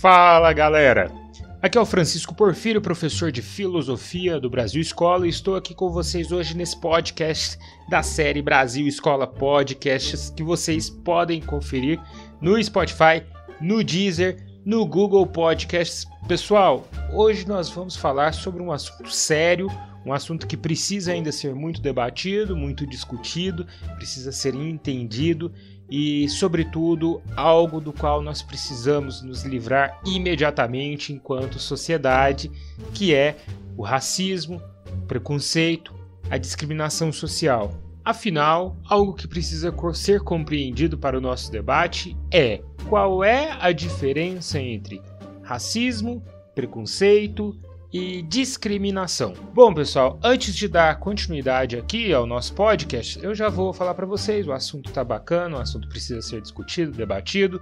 Fala galera! Aqui é o Francisco Porfírio, professor de Filosofia do Brasil Escola, e estou aqui com vocês hoje nesse podcast da série Brasil Escola Podcasts que vocês podem conferir no Spotify, no Deezer, no Google Podcasts. Pessoal, hoje nós vamos falar sobre um assunto sério, um assunto que precisa ainda ser muito debatido, muito discutido, precisa ser entendido e, sobretudo, algo do qual nós precisamos nos livrar imediatamente enquanto sociedade, que é o racismo, o preconceito, a discriminação social. Afinal, algo que precisa ser compreendido para o nosso debate é qual é a diferença entre racismo, preconceito, e discriminação. Bom, pessoal, antes de dar continuidade aqui ao nosso podcast, eu já vou falar para vocês, o assunto tá bacana, o assunto precisa ser discutido, debatido.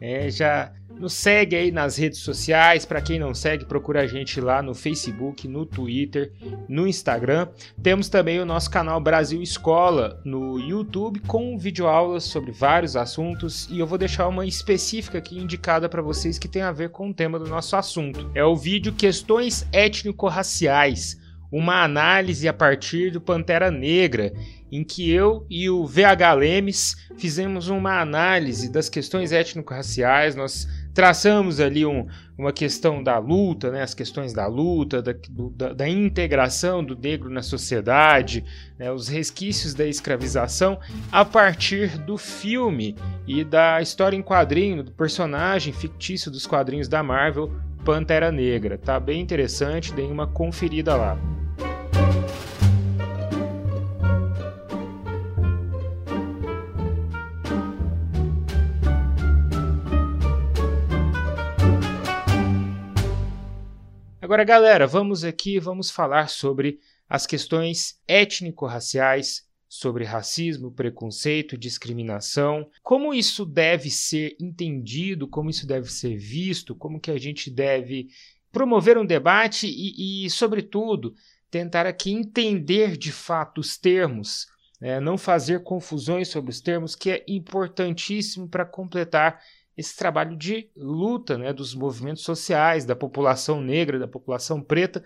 É, já nos segue aí nas redes sociais. Para quem não segue, procura a gente lá no Facebook, no Twitter, no Instagram. Temos também o nosso canal Brasil Escola no YouTube com videoaulas sobre vários assuntos e eu vou deixar uma específica aqui indicada para vocês que tem a ver com o tema do nosso assunto. É o vídeo Questões étnico-raciais, uma análise a partir do Pantera Negra em que eu e o VH Lemes fizemos uma análise das questões étnico-raciais, nós traçamos ali um, uma questão da luta, né, as questões da luta, da, do, da, da integração do negro na sociedade, né, os resquícios da escravização, a partir do filme e da história em quadrinho, do personagem fictício dos quadrinhos da Marvel, Pantera Negra. Tá bem interessante, deem uma conferida lá. Agora, galera, vamos aqui, vamos falar sobre as questões étnico-raciais, sobre racismo, preconceito, discriminação, como isso deve ser entendido, como isso deve ser visto, como que a gente deve promover um debate e, e sobretudo, tentar aqui entender de fato os termos, né? não fazer confusões sobre os termos, que é importantíssimo para completar esse trabalho de luta né, dos movimentos sociais, da população negra, da população preta,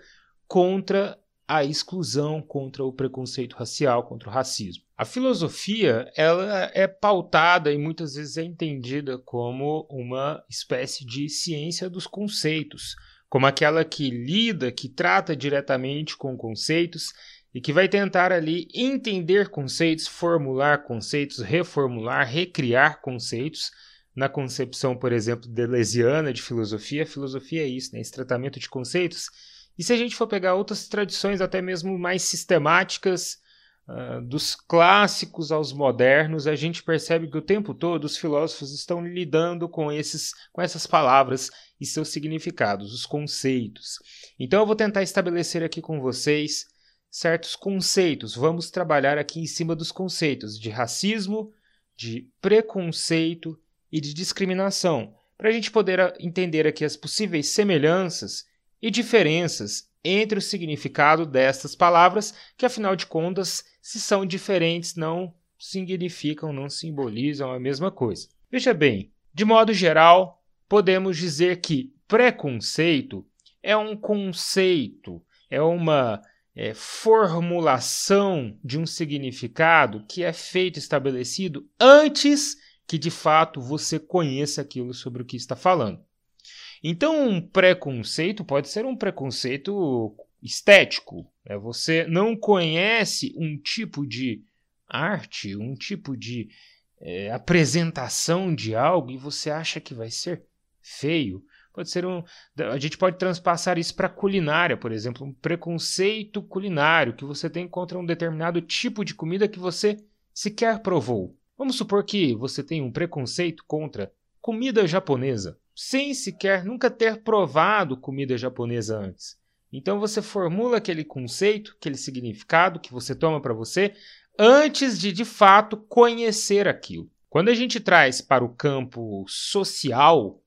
contra a exclusão, contra o preconceito racial, contra o racismo. A filosofia ela é pautada e muitas vezes é entendida como uma espécie de ciência dos conceitos, como aquela que lida, que trata diretamente com conceitos e que vai tentar ali entender conceitos, formular conceitos, reformular, recriar conceitos na concepção, por exemplo, deleuziana de filosofia, a filosofia é isso, né? esse tratamento de conceitos. E se a gente for pegar outras tradições, até mesmo mais sistemáticas, uh, dos clássicos aos modernos, a gente percebe que o tempo todo os filósofos estão lidando com, esses, com essas palavras e seus significados, os conceitos. Então eu vou tentar estabelecer aqui com vocês certos conceitos. Vamos trabalhar aqui em cima dos conceitos de racismo, de preconceito e de discriminação, para a gente poder entender aqui as possíveis semelhanças e diferenças entre o significado destas palavras, que afinal de contas, se são diferentes, não significam, não simbolizam a mesma coisa. Veja bem, de modo geral, podemos dizer que preconceito é um conceito, é uma é, formulação de um significado que é feito estabelecido antes que de fato você conheça aquilo sobre o que está falando. Então, um preconceito pode ser um preconceito estético. Né? Você não conhece um tipo de arte, um tipo de é, apresentação de algo e você acha que vai ser feio. Pode ser um. A gente pode transpassar isso para culinária, por exemplo, um preconceito culinário que você tem contra um determinado tipo de comida que você sequer provou. Vamos supor que você tem um preconceito contra comida japonesa, sem sequer nunca ter provado comida japonesa antes. Então você formula aquele conceito, aquele significado que você toma para você antes de de fato conhecer aquilo. Quando a gente traz para o campo social,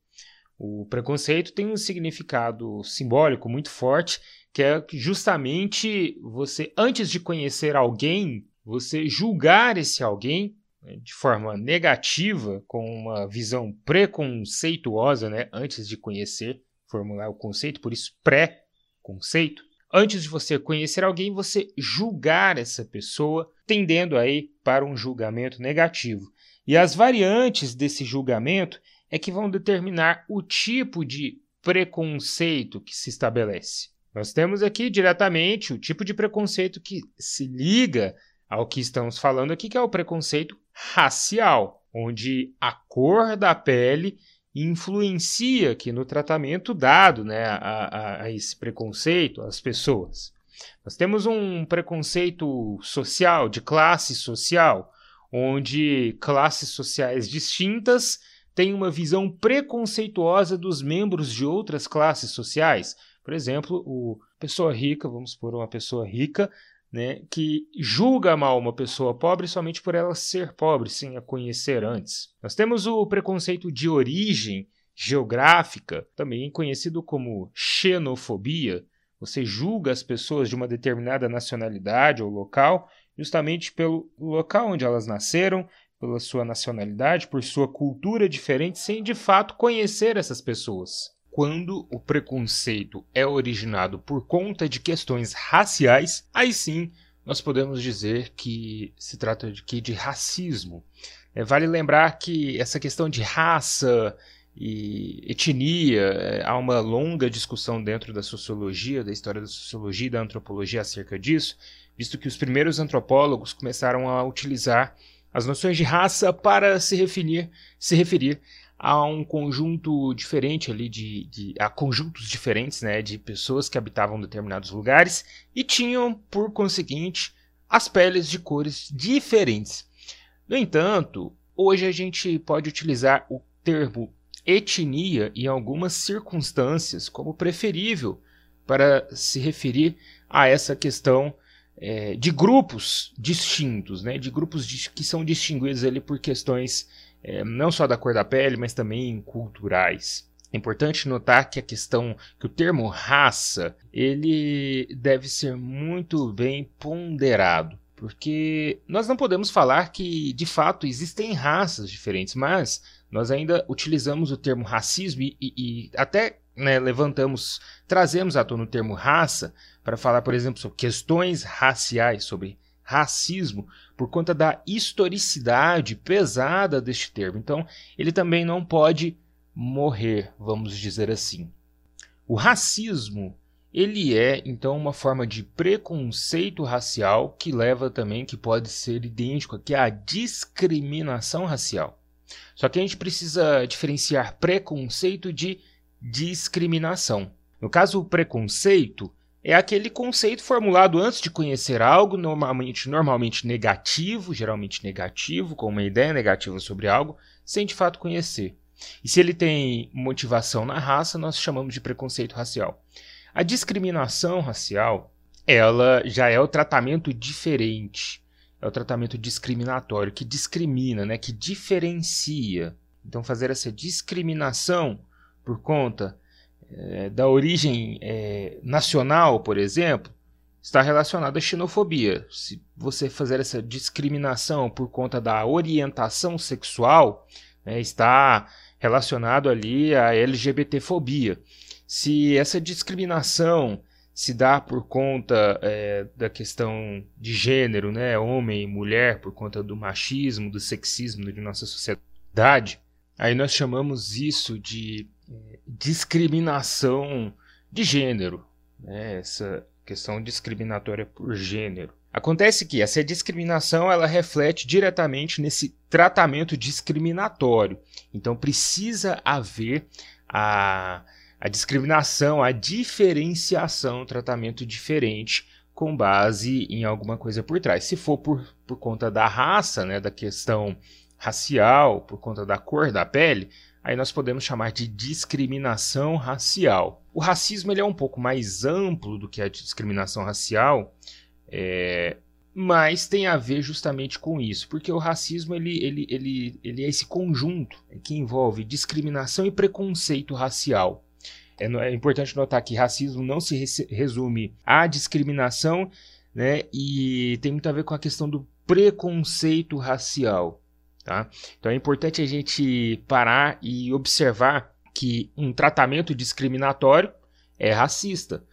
o preconceito tem um significado simbólico muito forte, que é justamente você, antes de conhecer alguém, você julgar esse alguém de forma negativa, com uma visão preconceituosa, né, antes de conhecer, formular o conceito, por isso pré-conceito. Antes de você conhecer alguém, você julgar essa pessoa, tendendo aí para um julgamento negativo. E as variantes desse julgamento é que vão determinar o tipo de preconceito que se estabelece. Nós temos aqui diretamente o tipo de preconceito que se liga ao que estamos falando aqui, que é o preconceito racial, onde a cor da pele influencia aqui no tratamento dado né, a, a, a esse preconceito às pessoas. Nós temos um preconceito social, de classe social, onde classes sociais distintas têm uma visão preconceituosa dos membros de outras classes sociais. Por exemplo, o pessoa rica, vamos supor uma pessoa rica, né, que julga mal uma pessoa pobre somente por ela ser pobre, sem a conhecer antes. Nós temos o preconceito de origem geográfica, também conhecido como xenofobia. Você julga as pessoas de uma determinada nacionalidade ou local justamente pelo local onde elas nasceram, pela sua nacionalidade, por sua cultura diferente, sem de fato conhecer essas pessoas. Quando o preconceito é originado por conta de questões raciais, aí sim nós podemos dizer que se trata de, de racismo. É, vale lembrar que essa questão de raça e etnia, é, há uma longa discussão dentro da sociologia, da história da sociologia e da antropologia acerca disso, visto que os primeiros antropólogos começaram a utilizar as noções de raça para se referir, se referir a um conjunto diferente ali de, de, a conjuntos diferentes, né, de pessoas que habitavam determinados lugares e tinham, por conseguinte, as peles de cores diferentes. No entanto, hoje a gente pode utilizar o termo etnia em algumas circunstâncias como preferível para se referir a essa questão é, de grupos distintos, né, de grupos que são distinguidos ali por questões é, não só da cor da pele, mas também culturais. É importante notar que a questão, que o termo raça, ele deve ser muito bem ponderado, porque nós não podemos falar que de fato existem raças diferentes, mas nós ainda utilizamos o termo racismo e, e, e até né, levantamos, trazemos à tona o termo raça para falar, por exemplo, sobre questões raciais, sobre racismo por conta da historicidade pesada deste termo. Então, ele também não pode morrer, vamos dizer assim. O racismo, ele é então uma forma de preconceito racial que leva também que pode ser idêntico aqui à discriminação racial. Só que a gente precisa diferenciar preconceito de discriminação. No caso, o preconceito é aquele conceito formulado antes de conhecer algo, normalmente, normalmente negativo, geralmente negativo, com uma ideia negativa sobre algo, sem de fato conhecer. E se ele tem motivação na raça, nós chamamos de preconceito racial. A discriminação racial, ela já é o tratamento diferente, é o tratamento discriminatório, que discrimina, né, que diferencia. Então, fazer essa discriminação por conta é, da origem é, nacional, por exemplo, está relacionado à xenofobia. Se você fazer essa discriminação por conta da orientação sexual, né, está relacionado ali à LGBTfobia. Se essa discriminação se dá por conta é, da questão de gênero, né, homem e mulher, por conta do machismo, do sexismo de nossa sociedade, aí nós chamamos isso de discriminação de gênero, né? essa questão discriminatória por gênero. Acontece que essa discriminação ela reflete diretamente nesse tratamento discriminatório. Então precisa haver a, a discriminação, a diferenciação, tratamento diferente com base em alguma coisa por trás. Se for por, por conta da raça, né, da questão racial, por conta da cor da pele, aí nós podemos chamar de discriminação racial. O racismo ele é um pouco mais amplo do que a discriminação racial, é, mas tem a ver justamente com isso, porque o racismo ele, ele, ele, ele é esse conjunto que envolve discriminação e preconceito racial. É, é importante notar que racismo não se resume à discriminação, né, e tem muito a ver com a questão do preconceito racial. Tá? Então é importante a gente parar e observar que um tratamento discriminatório é racista.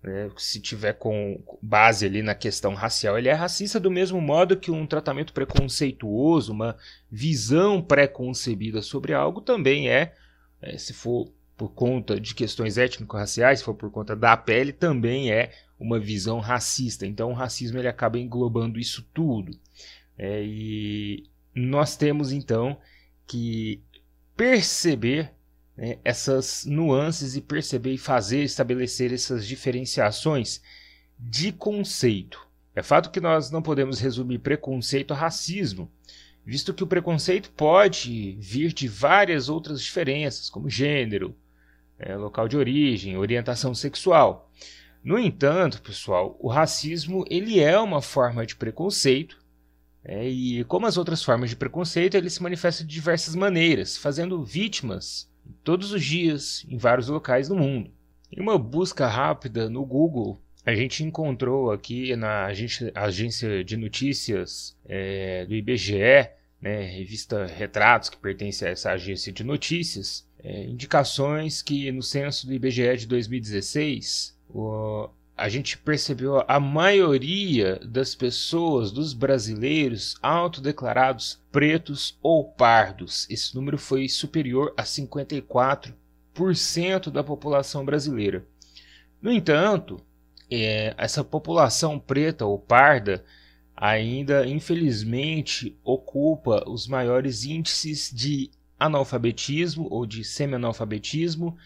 Né? Se tiver com base ali na questão racial, ele é racista do mesmo modo que um tratamento preconceituoso, uma visão pré-concebida sobre algo também é, é, se for por conta de questões étnico-raciais, se for por conta da pele, também é uma visão racista. Então o racismo ele acaba englobando isso tudo. É, e nós temos então que perceber né, essas nuances e perceber e fazer estabelecer essas diferenciações de conceito. É fato que nós não podemos resumir preconceito a racismo, visto que o preconceito pode vir de várias outras diferenças, como gênero, é, local de origem, orientação sexual. No entanto, pessoal, o racismo ele é uma forma de preconceito é, e como as outras formas de preconceito, ele se manifesta de diversas maneiras, fazendo vítimas todos os dias em vários locais do mundo. Em uma busca rápida no Google, a gente encontrou aqui na agência, de notícias é, do IBGE, né, revista Retratos, que pertence a essa agência de notícias, é, indicações que no censo do IBGE de 2016, o, a gente percebeu a maioria das pessoas, dos brasileiros, autodeclarados pretos ou pardos. Esse número foi superior a 54% da população brasileira. No entanto, é, essa população preta ou parda ainda, infelizmente, ocupa os maiores índices de analfabetismo ou de semi-analfabetismo,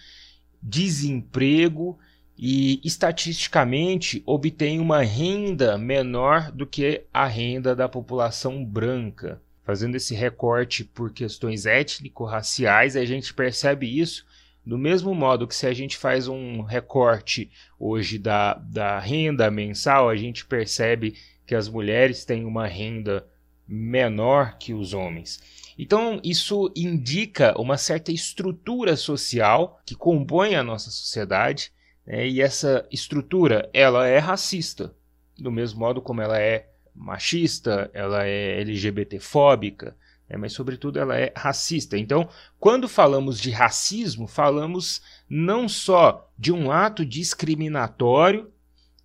desemprego e estatisticamente obtém uma renda menor do que a renda da população branca. Fazendo esse recorte por questões étnico-raciais, a gente percebe isso do mesmo modo que se a gente faz um recorte hoje da, da renda mensal, a gente percebe que as mulheres têm uma renda menor que os homens. Então, isso indica uma certa estrutura social que compõe a nossa sociedade é, e essa estrutura, ela é racista, do mesmo modo como ela é machista, ela é LGBTfóbica, né, mas sobretudo ela é racista. Então, quando falamos de racismo, falamos não só de um ato discriminatório,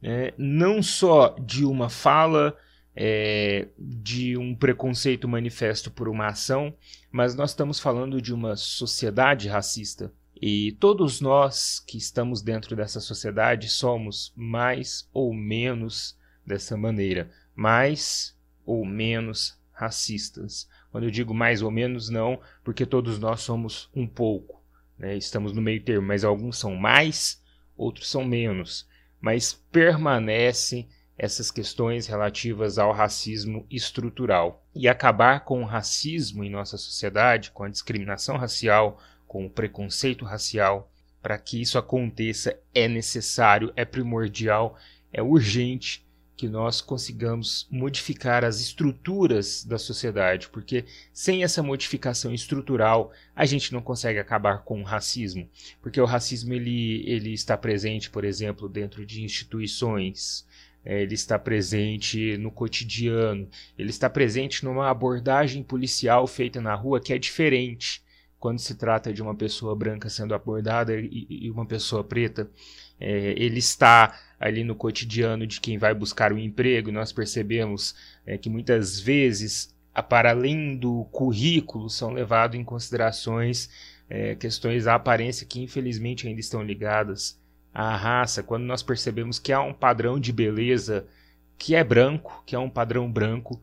né, não só de uma fala, é, de um preconceito manifesto por uma ação, mas nós estamos falando de uma sociedade racista. E todos nós que estamos dentro dessa sociedade somos mais ou menos dessa maneira, mais ou menos racistas. Quando eu digo mais ou menos, não, porque todos nós somos um pouco, né? estamos no meio termo, mas alguns são mais, outros são menos. Mas permanecem essas questões relativas ao racismo estrutural. E acabar com o racismo em nossa sociedade, com a discriminação racial, com o preconceito racial. Para que isso aconteça, é necessário, é primordial, é urgente que nós consigamos modificar as estruturas da sociedade, porque sem essa modificação estrutural a gente não consegue acabar com o racismo, porque o racismo ele, ele está presente, por exemplo, dentro de instituições, é, ele está presente no cotidiano, ele está presente numa abordagem policial feita na rua que é diferente quando se trata de uma pessoa branca sendo abordada e, e uma pessoa preta, é, ele está ali no cotidiano de quem vai buscar um emprego. E nós percebemos é, que muitas vezes, para além do currículo, são levados em considerações é, questões da aparência que infelizmente ainda estão ligadas à raça. Quando nós percebemos que há um padrão de beleza que é branco, que é um padrão branco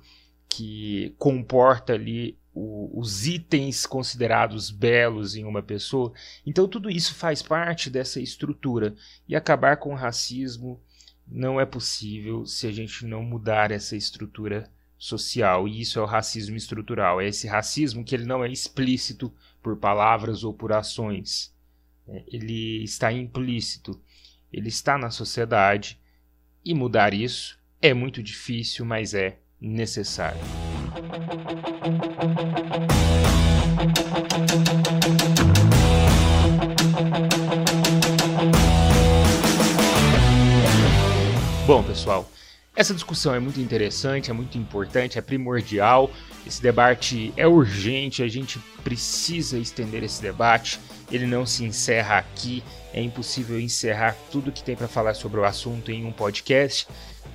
que comporta ali o, os itens considerados belos em uma pessoa. Então, tudo isso faz parte dessa estrutura. E acabar com o racismo não é possível se a gente não mudar essa estrutura social. E isso é o racismo estrutural. É esse racismo que ele não é explícito por palavras ou por ações. É, ele está implícito. Ele está na sociedade. E mudar isso é muito difícil, mas é necessário. Bom, pessoal, Essa discussão é muito interessante, é muito importante, é primordial. Esse debate é urgente, a gente precisa estender esse debate. Ele não se encerra aqui, é impossível encerrar tudo que tem para falar sobre o assunto em um podcast,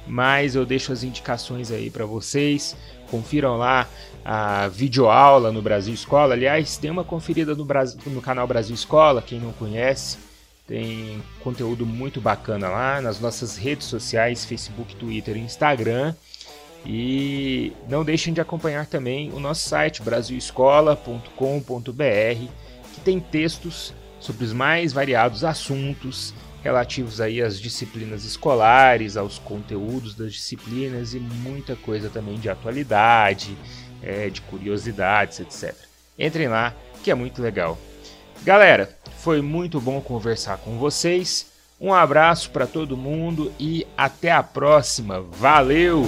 mas eu deixo as indicações aí para vocês. Confiram lá a videoaula no Brasil Escola. Aliás, tem uma conferida no, Brasil, no canal Brasil Escola, quem não conhece. Tem conteúdo muito bacana lá nas nossas redes sociais, Facebook, Twitter e Instagram. E não deixem de acompanhar também o nosso site brasilescola.com.br, que tem textos sobre os mais variados assuntos relativos aí às disciplinas escolares, aos conteúdos das disciplinas e muita coisa também de atualidade, é, de curiosidades, etc. Entrem lá, que é muito legal. Galera, foi muito bom conversar com vocês. Um abraço para todo mundo e até a próxima. Valeu!